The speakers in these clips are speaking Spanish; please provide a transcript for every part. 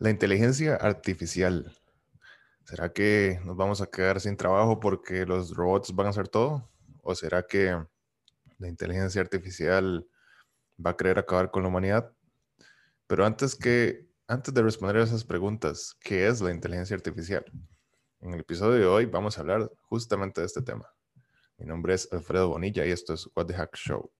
La inteligencia artificial. ¿Será que nos vamos a quedar sin trabajo porque los robots van a hacer todo? ¿O será que la inteligencia artificial va a querer acabar con la humanidad? Pero antes que antes de responder a esas preguntas, ¿qué es la inteligencia artificial? En el episodio de hoy vamos a hablar justamente de este tema. Mi nombre es Alfredo Bonilla y esto es What the Hack Show.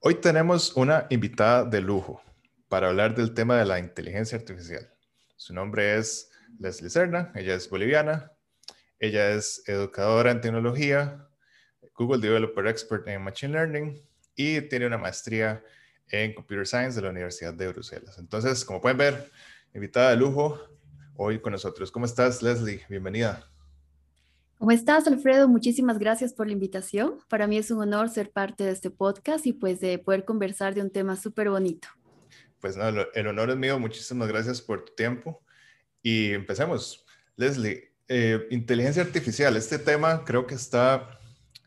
Hoy tenemos una invitada de lujo para hablar del tema de la inteligencia artificial. Su nombre es Leslie Serna, ella es boliviana, ella es educadora en tecnología, Google Developer Expert en Machine Learning y tiene una maestría en Computer Science de la Universidad de Bruselas. Entonces, como pueden ver, invitada de lujo hoy con nosotros. ¿Cómo estás, Leslie? Bienvenida. ¿Cómo estás, Alfredo? Muchísimas gracias por la invitación. Para mí es un honor ser parte de este podcast y pues de poder conversar de un tema súper bonito. Pues no, el honor es mío. Muchísimas gracias por tu tiempo. Y empecemos. Leslie, eh, inteligencia artificial, este tema creo que está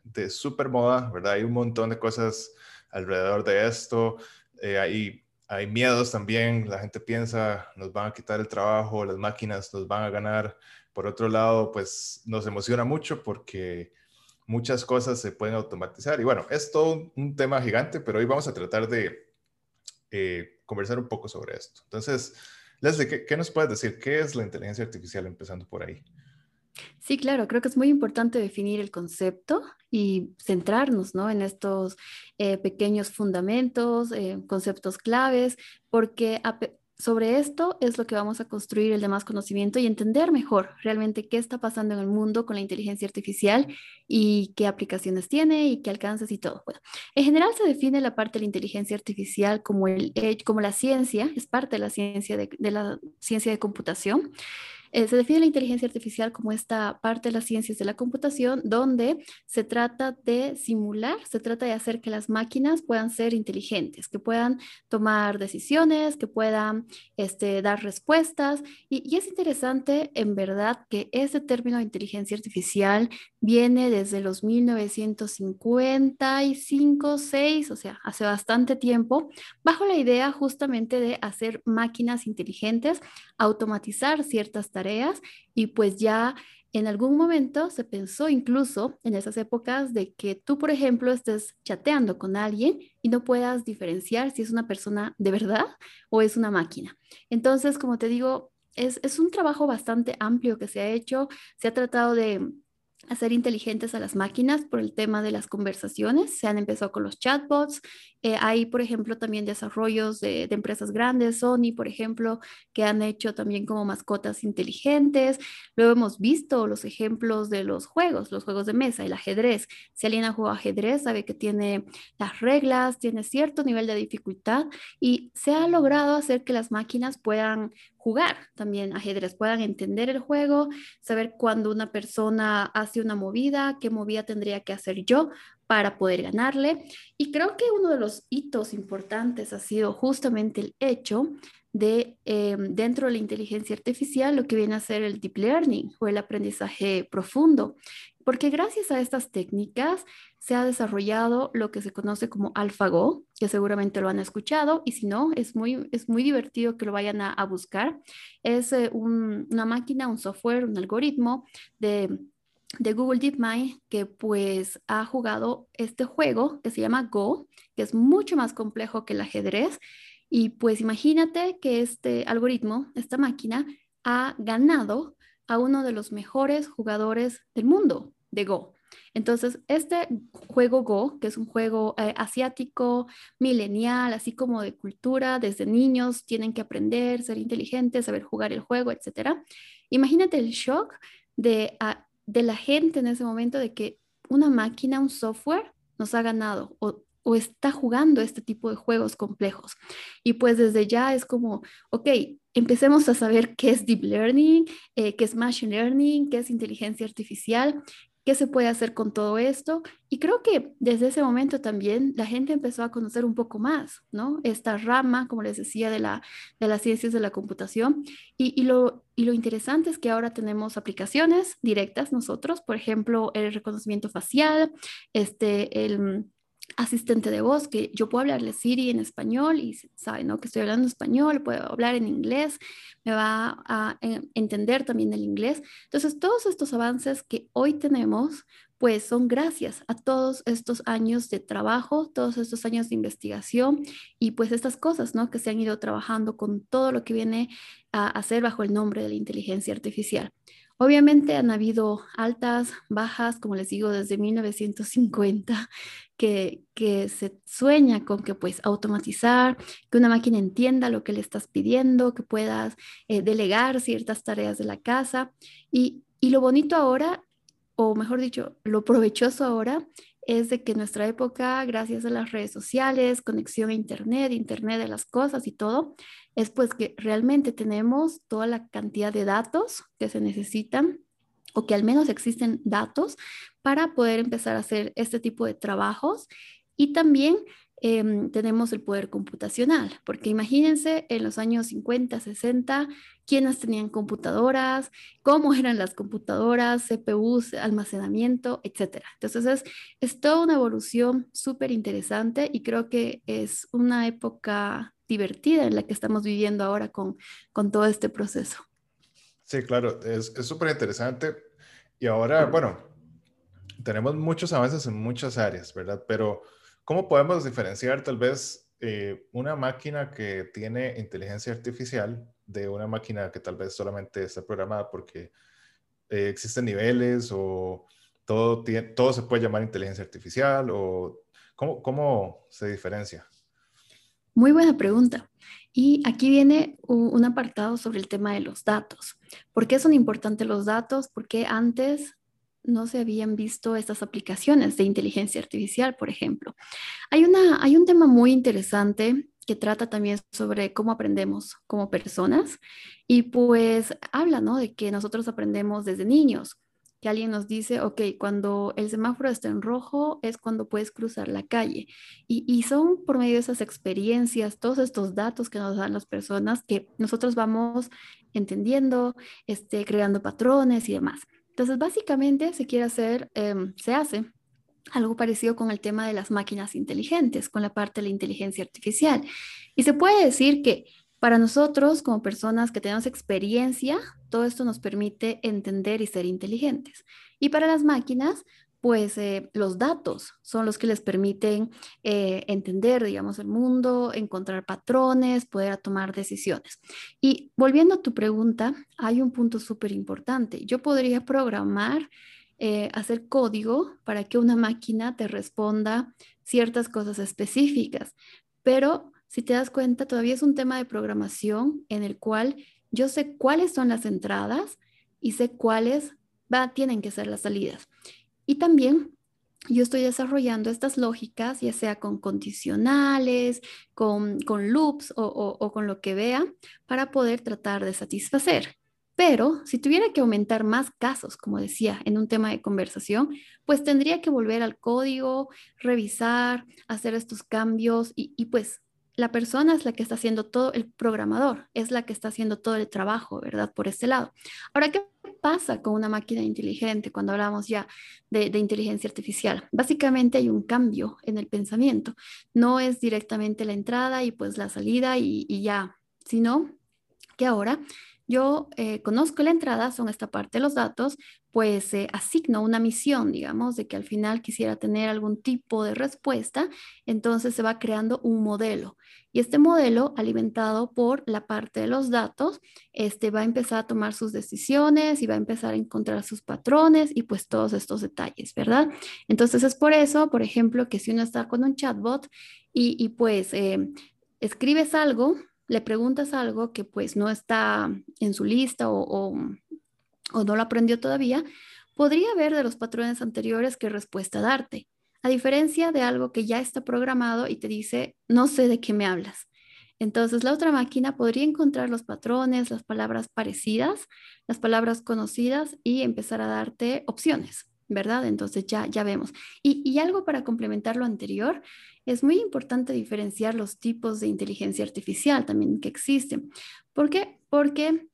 de súper moda, ¿verdad? Hay un montón de cosas alrededor de esto. Eh, hay, hay miedos también. La gente piensa, nos van a quitar el trabajo, las máquinas nos van a ganar por otro lado, pues nos emociona mucho porque muchas cosas se pueden automatizar. Y bueno, es todo un tema gigante, pero hoy vamos a tratar de eh, conversar un poco sobre esto. Entonces, Leslie, ¿qué, nos puedes decir? ¿Qué es la inteligencia artificial empezando por ahí? Sí, claro, creo que es muy importante definir el concepto y centrarnos ¿no? en estos eh, pequeños fundamentos, eh, conceptos claves, porque sobre esto es lo que vamos a construir el demás conocimiento y entender mejor realmente qué está pasando en el mundo con la inteligencia artificial y qué aplicaciones tiene y qué alcances y todo. Bueno, en general se define la parte de la inteligencia artificial como, el, como la ciencia, es parte de la ciencia de, de la ciencia de computación eh, se define la inteligencia artificial como esta parte de las ciencias de la computación donde se trata de simular, se trata de hacer que las máquinas puedan ser inteligentes, que puedan tomar decisiones, que puedan este, dar respuestas. Y, es interesante en verdad que ese término de inteligencia artificial viene desde los 1955, 6, o sea, hace bastante tiempo, bajo la idea justamente de hacer máquinas inteligentes, automatizar ciertas tareas y pues ya en algún momento se pensó incluso en esas épocas de que tú, por ejemplo, estés chateando con alguien y no puedas diferenciar si es una persona de verdad o es una máquina. Entonces, como te digo, es, es un trabajo bastante amplio que se ha hecho. Se ha tratado de hacer inteligentes a las máquinas por el tema de las conversaciones. Se han empezado con los chatbots. Eh, hay, por ejemplo, también desarrollos de, empresas grandes, Sony, por ejemplo, que han hecho también como mascotas inteligentes. Luego hemos visto los ejemplos de los juegos, los juegos de mesa, el ajedrez. Si alguien ha jugado ajedrez, sabe que tiene las reglas, tiene cierto nivel de dificultad y se ha logrado hacer que las máquinas puedan jugar también ajedrez, puedan entender el juego, saber cuándo una persona hace una movida, qué movida tendría que hacer yo para poder ganarle. Y creo que uno de los hitos importantes ha sido justamente el hecho de em, dentro de la inteligencia artificial lo que viene a ser el deep learning o el aprendizaje profundo, porque gracias a estas técnicas se ha desarrollado lo que se conoce como AlphaGo, que seguramente lo han escuchado, y si no, es muy, es muy divertido que lo vayan a, buscar. Es eh, una máquina, un software, un algoritmo de, de Google DeepMind que pues ha jugado este juego que se llama Go, que es mucho más complejo que el ajedrez. Y pues imagínate que este algoritmo, esta máquina, ha ganado a uno de los mejores jugadores del mundo de Go. Entonces, este juego Go, que es un juego eh, asiático, milenial, así como de cultura, desde niños tienen que aprender, ser inteligentes, saber jugar el juego, etc. Imagínate el shock de, ah, de la gente en ese momento de que una máquina, un software, nos ha ganado o está jugando este tipo de juegos complejos. Y pues desde ya es como, ok, empecemos a saber qué es deep learning, eh, qué es machine learning, qué es inteligencia artificial qué se puede hacer con todo esto. Y creo que desde ese momento también la gente empezó a conocer un poco más, ¿no? Esta rama, como les decía, de, la, de las ciencias de la computación. Y, y, lo, y lo interesante es que ahora tenemos aplicaciones directas nosotros, por ejemplo, el reconocimiento facial, este, el asistente de voz, que yo puedo hablarle Siri en español y sabe, ¿no? Que estoy hablando español, puedo hablar en inglés, me va a eh, entender también el inglés. Entonces, todos estos avances que hoy tenemos, pues son gracias a todos estos años de trabajo, todos estos años de investigación y pues estas cosas, ¿no? Que se han ido trabajando con todo lo que viene a hacer bajo el nombre de la inteligencia artificial. Obviamente han habido altas, bajas, como les digo, desde 1950, que, se sueña con que pues automatizar, que una máquina entienda lo que le estás pidiendo, que puedas eh, delegar ciertas tareas de la casa. Y lo bonito ahora, o mejor dicho, lo provechoso ahora, es de que nuestra época, gracias a las redes sociales, conexión a Internet, Internet de las cosas y todo, es pues que realmente tenemos toda la cantidad de datos que se necesitan o que al menos existen datos para poder empezar a hacer este tipo de trabajos. Y también em, tenemos el poder computacional, porque imagínense en los años 50, 60, quiénes tenían computadoras, cómo eran las computadoras, CPUs, almacenamiento, etc. Entonces es, es toda una evolución súper interesante y creo que es una época divertida en la que estamos viviendo ahora con, con todo este proceso. Sí, claro, es súper interesante. Y ahora, bueno, tenemos muchos avances en muchas áreas, ¿verdad? Pero, ¿cómo podemos diferenciar tal vez eh, una máquina que tiene inteligencia artificial de una máquina que tal vez solamente está programada porque eh, existen niveles o todo, todo se puede llamar inteligencia artificial o cómo, cómo se diferencia? Muy buena pregunta. Y aquí viene un apartado sobre el tema de los datos. ¿Por qué son importantes los datos? Porque antes no se habían visto estas aplicaciones de inteligencia artificial, por ejemplo. Hay, una, hay un tema muy interesante que trata también sobre cómo aprendemos como personas y pues habla, ¿no? De que nosotros aprendemos desde niños que alguien nos dice, ok, cuando el semáforo está en rojo es cuando puedes cruzar la calle. Y, son por medio de esas experiencias, todos estos datos que nos dan las personas que nosotros vamos entendiendo, este, creando patrones y demás. Entonces, básicamente se quiere hacer, em, se hace algo parecido con el tema de las máquinas inteligentes, con la parte de la inteligencia artificial. Y se puede decir que para nosotros, como personas que tenemos experiencia, todo esto nos permite entender y ser inteligentes. Y para las máquinas, pues eh, los datos son los que les permiten eh, entender, digamos, el mundo, encontrar patrones, poder tomar decisiones. Y volviendo a tu pregunta, hay un punto súper importante. Yo podría programar, eh, hacer código para que una máquina te responda ciertas cosas específicas, pero si te das cuenta, todavía es un tema de programación en el cual yo sé cuáles son las entradas y sé cuáles tienen que ser las salidas. Y también yo estoy desarrollando estas lógicas, ya sea con condicionales, con, con loops o, o, con lo que vea, para poder tratar de satisfacer. Pero si tuviera que aumentar más casos, como decía, en un tema de conversación, pues tendría que volver al código, revisar, hacer estos cambios y, y pues la persona es la que está haciendo todo, el programador es la que está haciendo todo el trabajo, ¿verdad? Por este lado. Ahora, ¿qué pasa con una máquina inteligente cuando hablamos ya de, inteligencia artificial? Básicamente hay un cambio en el pensamiento. No es directamente la entrada y pues la salida y, y ya, sino que ahora yo eh, conozco la entrada, son esta parte de los datos, pues eh, asigno una misión, digamos, de que al final quisiera tener algún tipo de respuesta, entonces se va creando un modelo. Y este modelo, alimentado por la parte de los datos, este va a empezar a tomar sus decisiones y va a empezar a encontrar sus patrones y pues todos estos detalles, ¿verdad? Entonces es por eso, por ejemplo, que si uno está con un chatbot y, pues eh, escribes algo, le preguntas algo que pues no está en su lista o, o, no lo aprendió todavía, podría ver de los patrones anteriores qué respuesta darte, a diferencia de algo que ya está programado y te dice, no sé de qué me hablas. Entonces la otra máquina podría encontrar los patrones, las palabras parecidas, las palabras conocidas y empezar a darte opciones. ¿Verdad? Entonces ya, ya vemos. Y, y algo para complementar lo anterior, es muy importante diferenciar los tipos de inteligencia artificial también que existen. ¿Por qué? Porque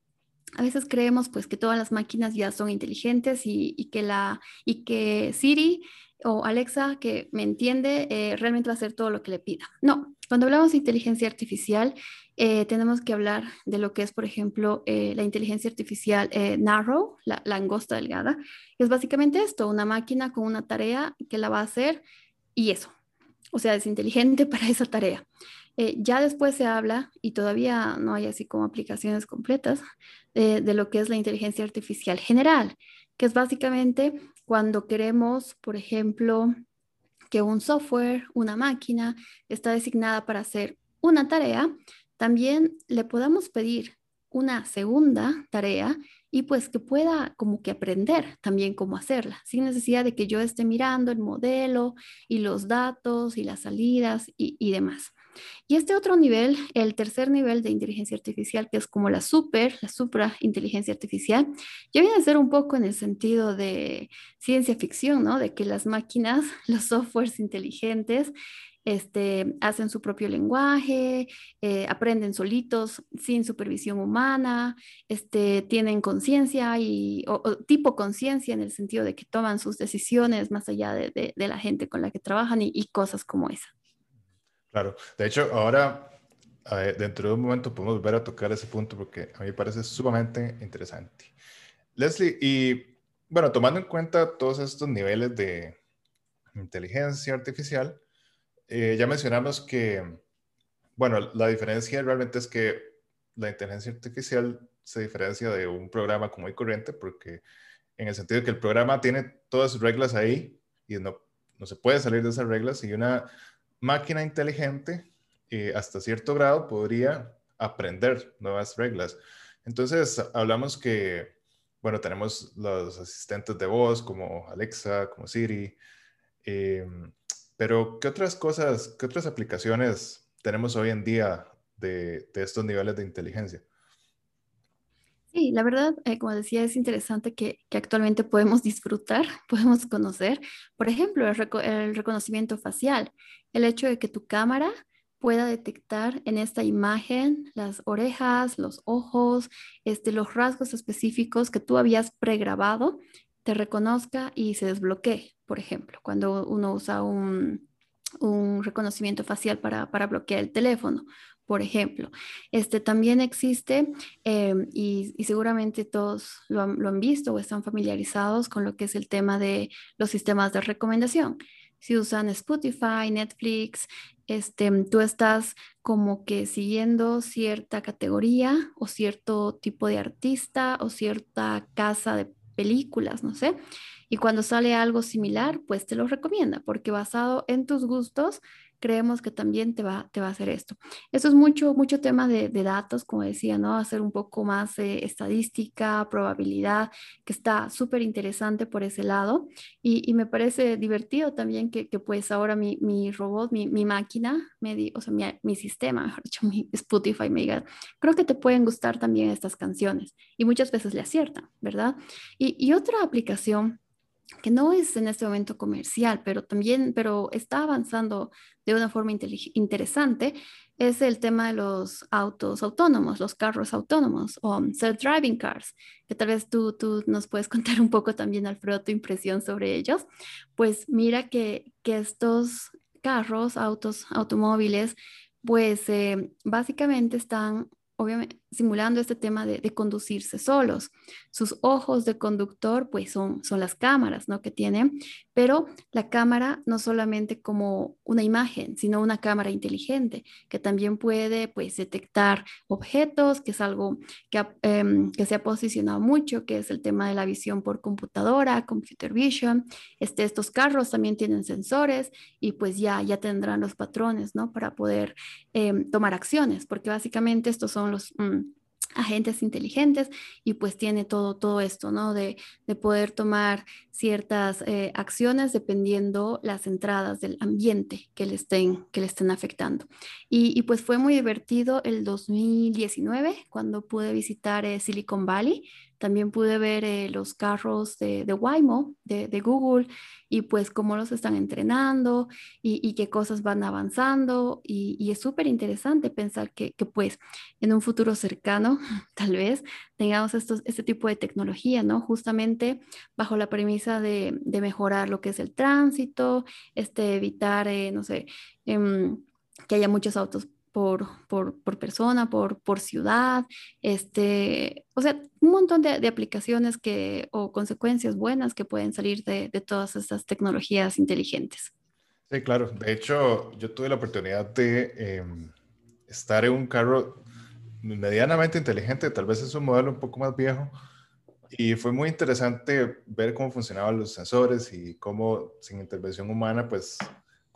a veces creemos pues que todas las máquinas ya son inteligentes y, y que, la, y que Siri o Alexa que me entiende eh, realmente va a hacer todo lo que le pida. No, cuando hablamos de inteligencia artificial, eh, tenemos que hablar de lo que es, por ejemplo, eh, la inteligencia artificial narrow, la, la, angosta delgada, que es básicamente esto, una máquina con una tarea que la va a hacer y eso. O sea, es inteligente para esa tarea. ya después se habla, y todavía no hay así como aplicaciones completas, de lo que es la inteligencia artificial general, que es básicamente cuando queremos, por ejemplo, que un software, una máquina está designada para hacer una tarea, también le podamos pedir una segunda tarea y pues que pueda como que aprender también cómo hacerla, sin necesidad de que yo esté mirando el modelo y los datos y las salidas y, y demás. Y este otro nivel, el tercer nivel de inteligencia artificial, que es como la super, la supra inteligencia artificial, ya viene a ser un poco en el sentido de ciencia ficción, ¿no? De que las máquinas, los softwares inteligentes, este, hacen su propio lenguaje, eh, aprenden solitos, sin supervisión humana, este, tienen conciencia y o, tipo conciencia en el sentido de que toman sus decisiones más allá de, de, la gente con la que trabajan y cosas como esa. Claro, de hecho, ahora, dentro de un momento, podemos volver a tocar ese punto porque a mí me parece sumamente interesante. Leslie, y bueno, tomando en cuenta todos estos niveles de inteligencia artificial, eh, ya mencionamos que, bueno, la diferencia realmente es que la inteligencia artificial se diferencia de un programa común y corriente porque en el sentido de que el programa tiene todas sus reglas ahí y no, no se puede salir de esas reglas y una máquina inteligente eh, hasta cierto grado podría aprender nuevas reglas. Entonces, hablamos que, bueno, tenemos los asistentes de voz como Alexa, como Siri, eh, pero ¿qué otras cosas, qué otras aplicaciones tenemos hoy en día de, estos niveles de inteligencia? Sí, la verdad, eh, como decía, es interesante que, actualmente podemos disfrutar, podemos conocer, por ejemplo, el, reconocimiento facial el hecho de que tu cámara pueda detectar en esta imagen las orejas, los ojos, este, los rasgos específicos que tú habías pregrabado, te reconozca y se desbloquee, por ejemplo, cuando uno usa un, reconocimiento facial para, bloquear el teléfono, por ejemplo. Este también existe em, y, seguramente todos lo han visto o están familiarizados con lo que es el tema de los sistemas de recomendación si usan Spotify, Netflix, este, tú estás como que siguiendo cierta categoría o cierto tipo de artista o cierta casa de películas, no sé. Y cuando sale algo similar, pues te lo recomienda, porque basado en tus gustos, creemos que también te va, te va a hacer esto. Eso es mucho, mucho tema de, datos, como decía, ¿no? Hacer un poco más eh, estadística, probabilidad, que está súper interesante por ese lado. Y, me parece divertido también que, pues ahora mi, mi robot, mi, mi máquina, me o sea, mi, mi, sistema, mejor dicho, mi Spotify me diga, creo que te pueden gustar también estas canciones. Y muchas veces le aciertan, ¿verdad? Y, y otra aplicación que no es en este momento comercial, pero también, pero está avanzando de una forma interesante, es el tema de los autos autónomos, los carros autónomos o self-driving cars, que tal vez tú, tú nos puedes contar un poco también, Alfredo, tu impresión sobre ellos. Pues mira que, que estos carros, autos, automóviles, pues eh, básicamente están obviamente simulando este tema de, conducirse solos. Sus ojos de conductor, pues son, son las cámaras, ¿no? Que tienen, pero la cámara no solamente como una imagen, sino una cámara inteligente que también puede, pues, detectar objetos, que es algo que, em, que se ha posicionado mucho, que es el tema de la visión por computadora, computer vision. Este, estos carros también tienen sensores y pues ya, ya tendrán los patrones, ¿no? Para poder em, tomar acciones, porque básicamente estos son los... Mm, agentes inteligentes y pues tiene todo, todo esto, ¿no? De, de poder tomar ciertas eh, acciones dependiendo las entradas del ambiente que le estén, que le estén afectando. Y, pues fue muy divertido el 2019 cuando pude visitar eh, Silicon Valley también pude ver eh, los carros de, de Waymo, de, Google, y pues cómo los están entrenando y, qué cosas van avanzando. Y, es súper interesante pensar que, pues en un futuro cercano, tal vez, tengamos estos, este tipo de tecnología, ¿no? Justamente bajo la premisa de, de mejorar lo que es el tránsito, este, evitar, eh, no sé, em, que haya muchos autos por, por, por, persona, por, por ciudad, este, o sea, un montón de, de, aplicaciones que, o consecuencias buenas que pueden salir de, de, todas estas tecnologías inteligentes. Sí, claro. De hecho, yo tuve la oportunidad de eh, estar en un carro medianamente inteligente, tal vez es un modelo un poco más viejo, y fue muy interesante ver cómo funcionaban los sensores y cómo sin intervención humana, pues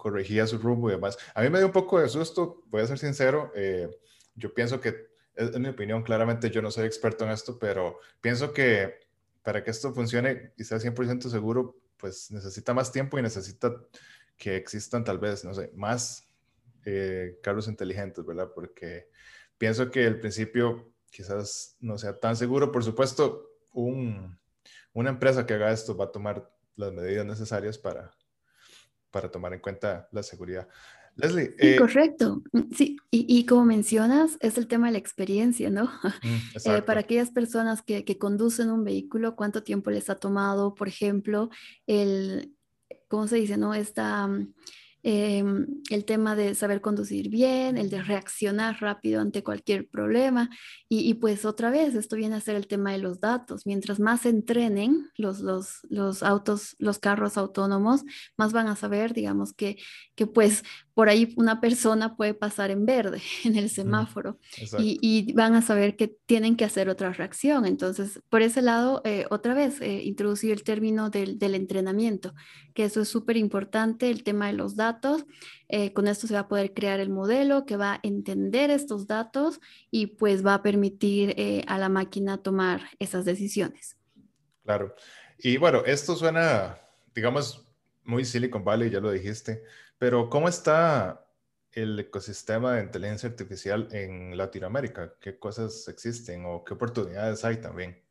corregía su rumbo y demás. A mí me dio un poco de susto, voy a ser sincero. Eh, yo pienso que, es, mi opinión, claramente yo no soy experto en esto, pero pienso que para que esto funcione y sea 100% seguro, pues necesita más tiempo y necesita que existan tal vez, no sé, más eh, carros inteligentes, ¿verdad? Porque pienso que el principio quizás no sea tan seguro. Por supuesto, un, una empresa que haga esto va a tomar las medidas necesarias para, para tomar en cuenta la seguridad. Leslie. Eh, correcto. Sí, y, como mencionas, es el tema de la experiencia, ¿no? Mm, eh, para aquellas personas que, que, conducen un vehículo, ¿cuánto tiempo les ha tomado, por ejemplo, el, ¿cómo se dice, no? Esta mm, Em, el tema de saber conducir bien, el de reaccionar rápido ante cualquier problema. Y, pues otra vez, esto viene a ser el tema de los datos. Mientras más se entrenen los, los, los autos, los carros autónomos, más van a saber, digamos, que, que pues por ahí una persona puede pasar en verde en el semáforo y, van a saber que tienen que hacer otra reacción. Entonces, por ese lado, eh, otra vez, eh, introducir el término del, entrenamiento, que eso es súper importante, el tema de los datos. Eh, con esto se va a poder crear el modelo que va a entender estos datos y pues va a permitir a la máquina tomar esas decisiones. Claro. Y bueno, esto suena, digamos, muy Silicon Valley, ya lo dijiste pero ¿cómo está el ecosistema de inteligencia artificial en Latinoamérica? ¿Qué cosas existen o qué oportunidades hay también?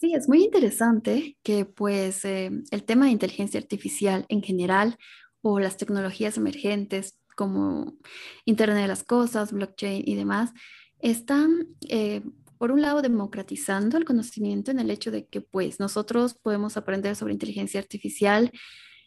Sí, es muy interesante que pues eh, el tema de inteligencia artificial en general o las tecnologías emergentes como Internet de las Cosas, blockchain y demás, están, eh, por un lado, democratizando el conocimiento en el hecho de que pues nosotros podemos aprender sobre inteligencia artificial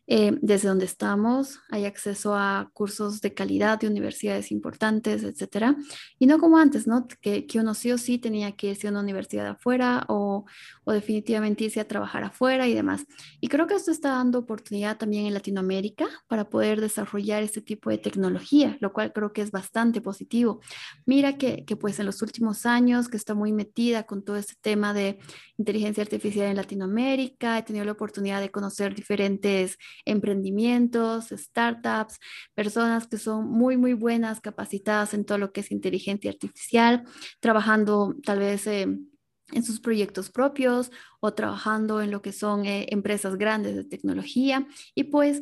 eh, desde donde estamos hay acceso a cursos de calidad de universidades importantes, etcétera. Y no como antes, ¿no? Que, que uno sí o sí tenía que irse a una universidad afuera o, o, definitivamente irse a trabajar afuera y demás. Y creo que esto está dando oportunidad también en Latinoamérica para poder desarrollar este tipo de tecnología, lo cual creo que es bastante positivo. Mira que, que pues en los últimos años que está muy metida con todo este tema de inteligencia artificial en Latinoamérica, he tenido la oportunidad de conocer diferentes emprendimientos, startups, personas que son muy, muy buenas, capacitadas en todo lo que es inteligencia artificial, trabajando tal vez... en sus proyectos propios o trabajando en lo que son eh, empresas grandes de tecnología. Y pues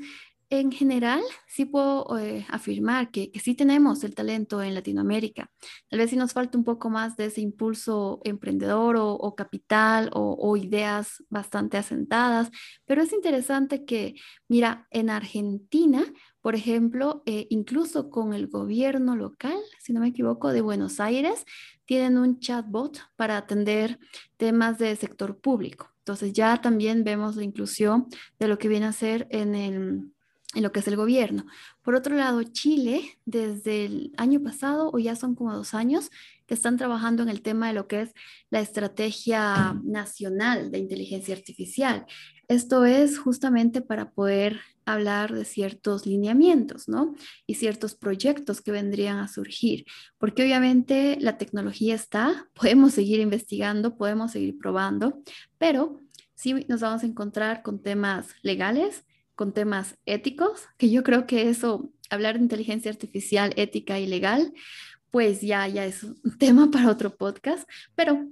en general, sí puedo eh, afirmar que, que, sí tenemos el talento en Latinoamérica. Tal vez sí nos falta un poco más de ese impulso emprendedor o, capital o, ideas bastante asentadas, pero es interesante que, mira, en Argentina, por ejemplo, eh, incluso con el gobierno local, si no me equivoco, de Buenos Aires, tienen un chatbot para atender temas de sector público. Entonces ya también vemos la inclusión de lo que viene a ser en el en lo que es el gobierno. Por otro lado, Chile, desde el año pasado, o ya son como dos años, que están trabajando en el tema de lo que es la estrategia nacional de inteligencia artificial. Esto es justamente para poder hablar de ciertos lineamientos, ¿no? Y ciertos proyectos que vendrían a surgir, porque obviamente la tecnología está, podemos seguir investigando, podemos seguir probando, pero sí nos vamos a encontrar con temas legales, con temas éticos, que yo creo que eso, hablar de inteligencia artificial ética y legal, pues ya, ya es un tema para otro podcast, pero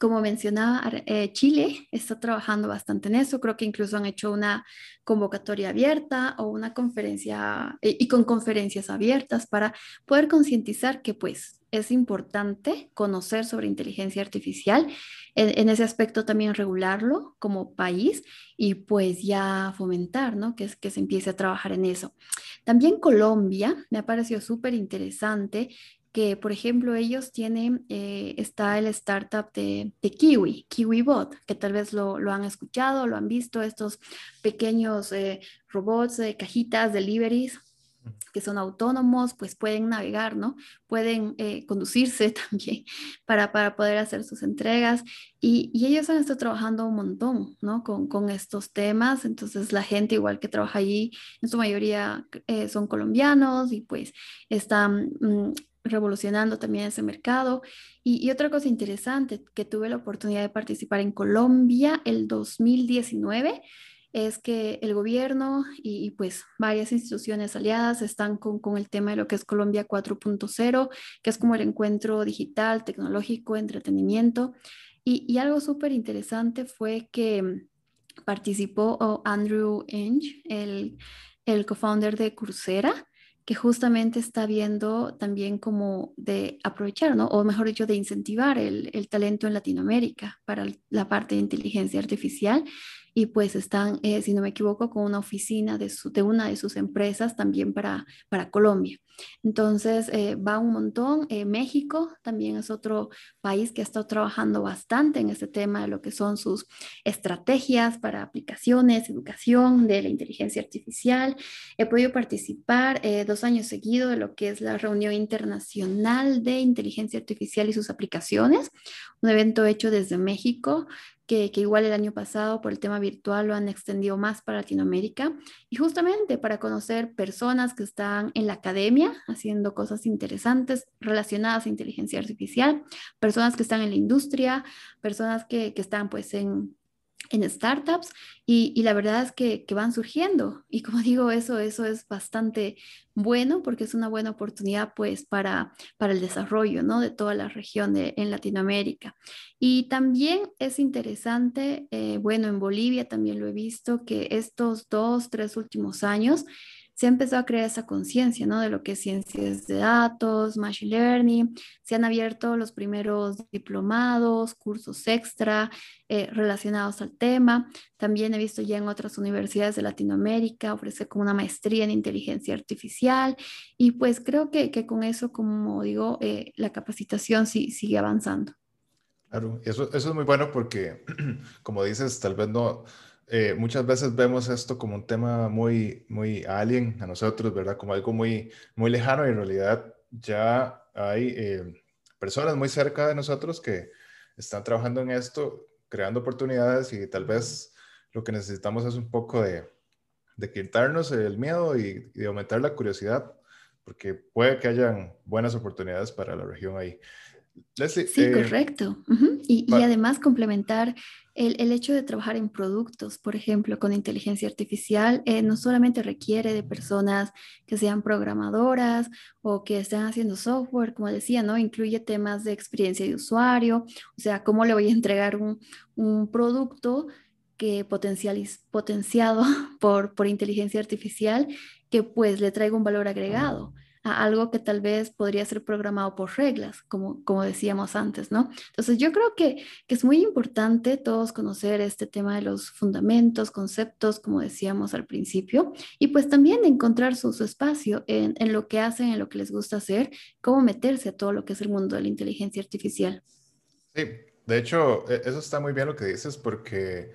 como mencionaba, eh, Chile está trabajando bastante en eso. Creo que incluso han hecho una convocatoria abierta o una conferencia y con conferencias abiertas para poder concientizar que pues es importante conocer sobre inteligencia artificial, en, ese aspecto también regularlo como país y pues ya fomentar, ¿no? Que, que se empiece a trabajar en eso. También Colombia me ha parecido súper interesante que, por ejemplo, ellos tienen, eh, está el startup de, de, Kiwi, KiwiBot, que tal vez lo, lo, han escuchado, lo han visto, estos pequeños eh, robots, de cajitas, deliveries que son autónomos, pues pueden navegar, ¿no? Pueden eh, conducirse también para, para, poder hacer sus entregas. Y, y, ellos han estado trabajando un montón, ¿no? Con, con, estos temas. Entonces la gente igual que trabaja allí, en su mayoría son colombianos y pues están mm, revolucionando también ese mercado. Y, otra cosa interesante, que tuve la oportunidad de participar en Colombia el 2019, es que el gobierno y, pues varias instituciones aliadas están con, con, el tema de lo que es Colombia 4.0, que es como el encuentro digital, tecnológico, entretenimiento. Y, y algo súper interesante fue que participó oh, Andrew Eng, el, el co-founder de Coursera, que justamente está viendo también como de aprovechar, ¿no? O mejor dicho, de incentivar el, el talento en Latinoamérica para la parte de inteligencia artificial y pues están, eh, si no me equivoco, con una oficina de, de una de sus empresas también para, para Colombia. Entonces, eh, va un montón. Eh, México también es otro país que ha estado trabajando bastante en este tema de lo que son sus estrategias para aplicaciones, educación de la inteligencia artificial. He podido participar dos años seguidos de lo que es la reunión internacional de inteligencia artificial y sus aplicaciones, un evento hecho desde México que, igual el año pasado por el tema virtual lo han extendido más para Latinoamérica y justamente para conocer personas que están en la academia haciendo cosas interesantes relacionadas a inteligencia artificial, personas que están en la industria, personas que, que están pues en en startups y, la verdad es que, van surgiendo. Y como digo, eso, eso es bastante bueno porque es una buena oportunidad pues para, para el desarrollo ¿no? de toda la región en Latinoamérica. Y también es interesante, eh, bueno, en Bolivia también lo he visto, que estos dos, tres últimos años, se ha empezado a crear esa conciencia, ¿no? De lo que es ciencias de datos, machine learning, se han abierto los primeros diplomados, cursos extra eh, relacionados al tema. También he visto ya en otras universidades de Latinoamérica ofrecer como una maestría en inteligencia artificial y pues creo que, que con eso, como digo, eh, la capacitación sí, sigue avanzando. Claro, eso, eso es muy bueno porque, como dices, tal vez no eh, muchas veces vemos esto como un tema muy, muy alien a nosotros, ¿verdad? Como algo muy, muy lejano y en realidad ya hay eh, personas muy cerca de nosotros que están trabajando en esto, creando oportunidades y tal vez lo que necesitamos es un poco de, de quitarnos el miedo y, y, aumentar la curiosidad, porque puede que hayan buenas oportunidades para la región ahí sí, eh, correcto. y, y, además complementar el, el, hecho de trabajar en productos, por ejemplo, con inteligencia artificial, eh, no solamente requiere de personas que sean programadoras o que estén haciendo software, como decía, ¿no? Incluye temas de experiencia de usuario, o sea, cómo le voy a entregar un, un producto que potenciado por, por inteligencia artificial que pues le traiga un valor agregado a algo que tal vez podría ser programado por reglas, como, como decíamos antes, ¿no? Entonces yo creo que, que es muy importante todos conocer este tema de los fundamentos, conceptos, como decíamos al principio, y pues también encontrar su, su espacio en, en lo que hacen, en lo que les gusta hacer, cómo meterse a todo lo que es el mundo de la inteligencia artificial. Sí, de hecho, e, eso está muy bien lo que dices porque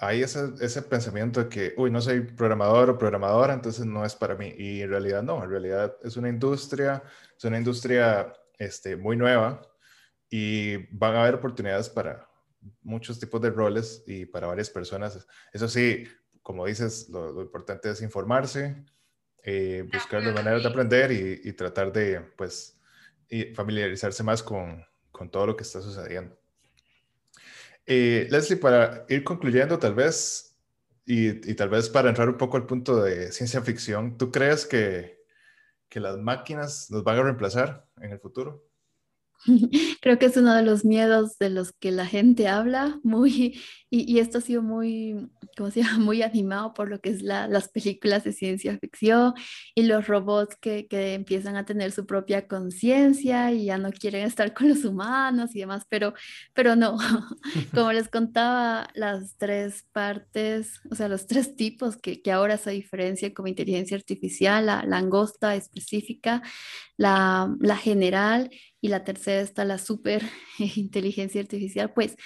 hay ese, ese, pensamiento de que, uy, no soy programador o programadora, entonces no es para mí. Y en realidad no, en realidad es una industria, es una industria este, muy nueva y van a haber oportunidades para muchos tipos de roles y para varias personas. Eso sí, como dices, lo, importante es informarse, eh, buscar las maneras de aprender y, y tratar de, pues, y familiarizarse más con, con todo lo que está sucediendo. Eh, Leslie, para ir concluyendo tal vez, y, tal vez para entrar un poco al punto de ciencia ficción, ¿tú crees que, que las máquinas nos van a reemplazar en el futuro? Creo que es uno de los miedos de los que la gente habla, muy, y, esto ha sido muy, ¿cómo se llama? Muy animado por lo que es las películas de ciencia ficción y los robots que, que empiezan a tener su propia conciencia y ya no quieren estar con los humanos y demás, pero, pero no, como les contaba, las tres partes, o sea, los tres tipos que, que ahora se diferencian como inteligencia artificial, la langosta específica, la, la general y la tercera está la super inteligencia artificial, pues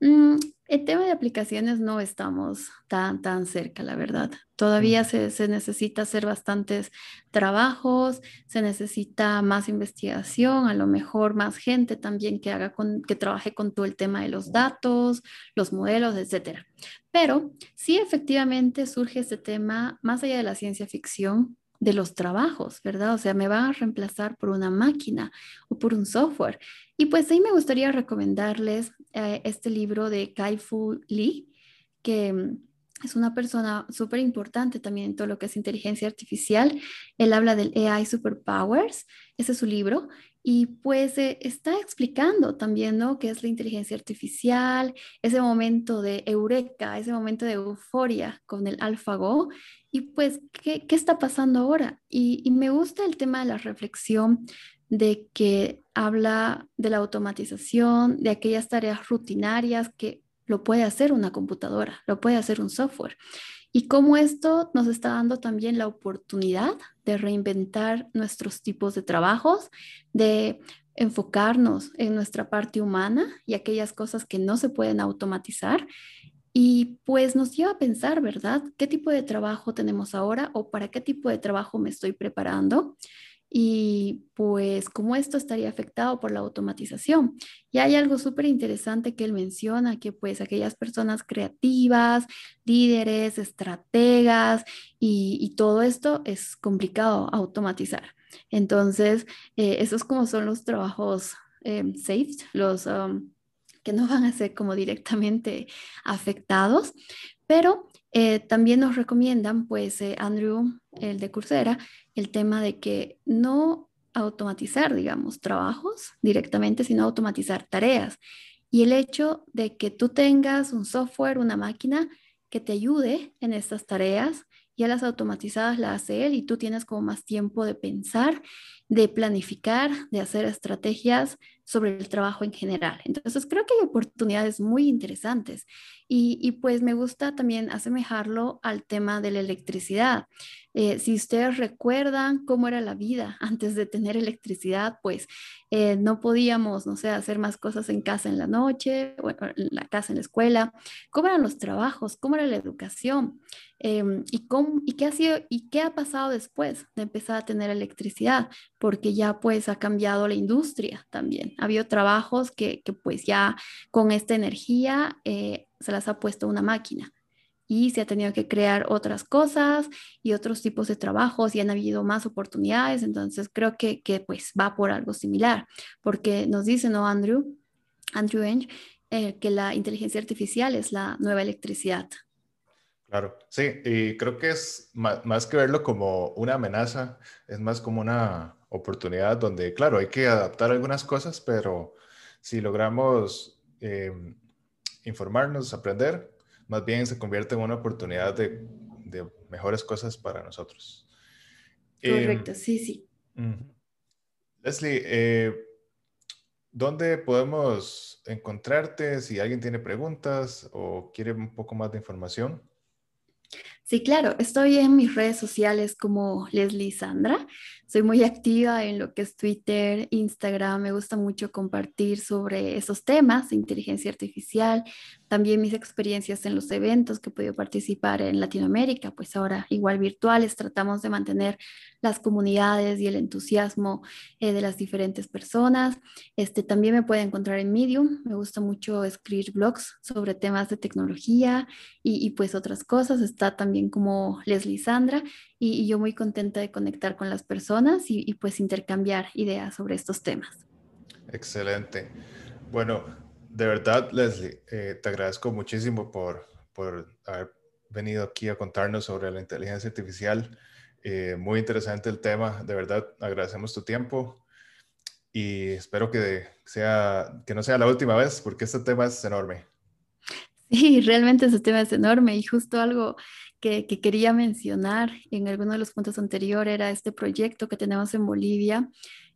mm, el tema de aplicaciones no estamos tan, tan cerca, la verdad. Todavía se, se, necesita hacer bastantes trabajos, se necesita más investigación, a lo mejor más gente también que haga con, que trabaje con todo el tema de los datos, los modelos, etcétera. Pero sí efectivamente surge este tema más allá de la ciencia ficción, de los trabajos, ¿verdad? O sea, me van a reemplazar por una máquina o por un software. Y pues ahí me gustaría recomendarles eh, este libro de Kai-Fu Lee, que mm, es una persona súper importante también en todo lo que es inteligencia artificial. Él habla del AI Superpowers, ese es su libro, y pues eh, está explicando también, ¿no? Qué es la inteligencia artificial, ese momento de eureka, ese momento de euforia con el AlphaGo. Y pues, ¿qué, qué está pasando ahora? Y, y, me gusta el tema de la reflexión de que habla de la automatización, de aquellas tareas rutinarias que lo puede hacer una computadora, lo puede hacer un software. Y cómo esto nos está dando también la oportunidad de reinventar nuestros tipos de trabajos, de enfocarnos en nuestra parte humana y aquellas cosas que no se pueden automatizar. Y pues nos lleva a pensar, ¿verdad? ¿Qué tipo de trabajo tenemos ahora o para qué tipo de trabajo me estoy preparando? Y pues cómo esto estaría afectado por la automatización. Y hay algo súper interesante que él menciona, que pues aquellas personas creativas, líderes, estrategas y, todo esto es complicado automatizar. Entonces, eh, esos como son los trabajos eh, safe, los um, que no van a ser como directamente afectados, pero eh, también nos recomiendan, pues, eh, Andrew, el de Coursera, el tema de que no automatizar, digamos, trabajos directamente, sino automatizar tareas. Y el hecho de que tú tengas un software, una máquina que te ayude en estas tareas, ya las automatizadas las hace él y tú tienes como más tiempo de pensar, de planificar, de hacer estrategias sobre el trabajo en general. Entonces creo que hay oportunidades muy interesantes y, pues me gusta también asemejarlo al tema de la electricidad. Eh, si ustedes recuerdan cómo era la vida antes de tener electricidad, pues eh, no podíamos, no sé, hacer más cosas en casa en la noche, en la casa, en la escuela, cómo eran los trabajos, cómo era la educación em, y, cómo, y, qué ha sido, y qué ha pasado después de empezar a tener electricidad, porque ya pues ha cambiado la industria también. Ha habido trabajos que, que pues ya con esta energía eh, se las ha puesto una máquina y se ha tenido que crear otras cosas y otros tipos de trabajos y han habido más oportunidades. Entonces creo que, que pues va por algo similar, porque nos dice, ¿no, Andrew? Andrew Eng, eh, que la inteligencia artificial es la nueva electricidad. Claro, sí, y creo que es más, que verlo como una amenaza, es más como una oportunidad donde, claro, hay que adaptar algunas cosas, pero si logramos eh, informarnos, aprender, más bien se convierte en una oportunidad de, mejores cosas para nosotros. Correcto, sí, sí. Leslie, eh, ¿dónde podemos encontrarte si alguien tiene preguntas o quiere un poco más de información? Sí, claro, estoy en mis redes sociales como Leslie Sandra. Soy muy activa en lo que es Twitter, Instagram. Me gusta mucho compartir sobre esos temas inteligencia artificial, también mis experiencias en los eventos que he podido participar en Latinoamérica, pues ahora igual virtuales. Tratamos de mantener las comunidades y el entusiasmo eh, de las diferentes personas. Este, también me puede encontrar en Medium. Me gusta mucho escribir blogs sobre temas de tecnología y, y pues otras cosas. Está también como Leslie Sandra y, yo muy contenta de conectar con las personas y, pues intercambiar ideas sobre estos temas. Excelente. Bueno, de verdad, Leslie, eh, te agradezco muchísimo por, por haber venido aquí a contarnos sobre la inteligencia artificial. Eh, muy interesante el tema, de verdad, agradecemos tu tiempo. y espero que, sea, que no sea la última vez porque este tema es enorme. Sí, realmente ese tema es enorme y justo algo que, que, quería mencionar en alguno de los puntos anteriores era este proyecto que tenemos en Bolivia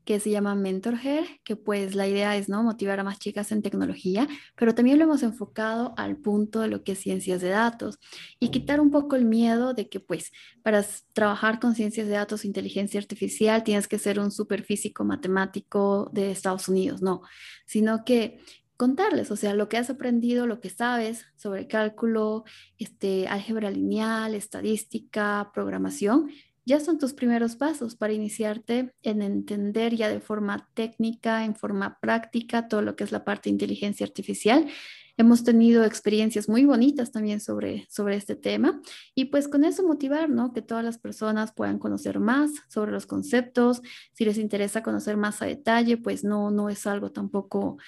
que se llama MentorHead, que pues la idea es ¿no? motivar a más chicas en tecnología, pero también lo hemos enfocado al punto de lo que es ciencias de datos y quitar un poco el miedo de que pues para trabajar con ciencias de datos inteligencia artificial tienes que ser un superfísico matemático de Estados Unidos, no, sino que contarles, o sea, lo que has aprendido, lo que sabes sobre cálculo, este, álgebra lineal, estadística, programación, ya son tus primeros pasos para iniciarte en entender ya de forma técnica, en forma práctica, todo lo que es la parte de inteligencia artificial. Hemos tenido experiencias muy bonitas también sobre, sobre este tema y pues con eso motivar, ¿no? Que todas las personas puedan conocer más sobre los conceptos. Si les interesa conocer más a detalle, pues no, no es algo tampoco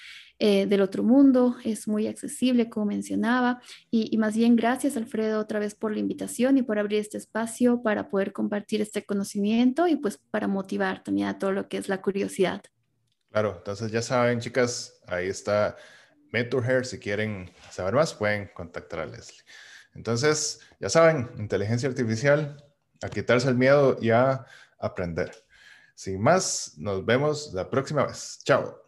eh, del otro mundo, es muy accesible, como mencionaba, y, más bien gracias, Alfredo, otra vez por la invitación y por abrir este espacio para poder compartir este conocimiento y pues para motivar también a todo lo que es la curiosidad. Claro, entonces ya saben, chicas, ahí está Mentor Si quieren saber más, pueden contactar a Leslie. Entonces, ya saben, inteligencia artificial, a quitarse el miedo y a aprender. Sin más, nos vemos la próxima vez. Chao.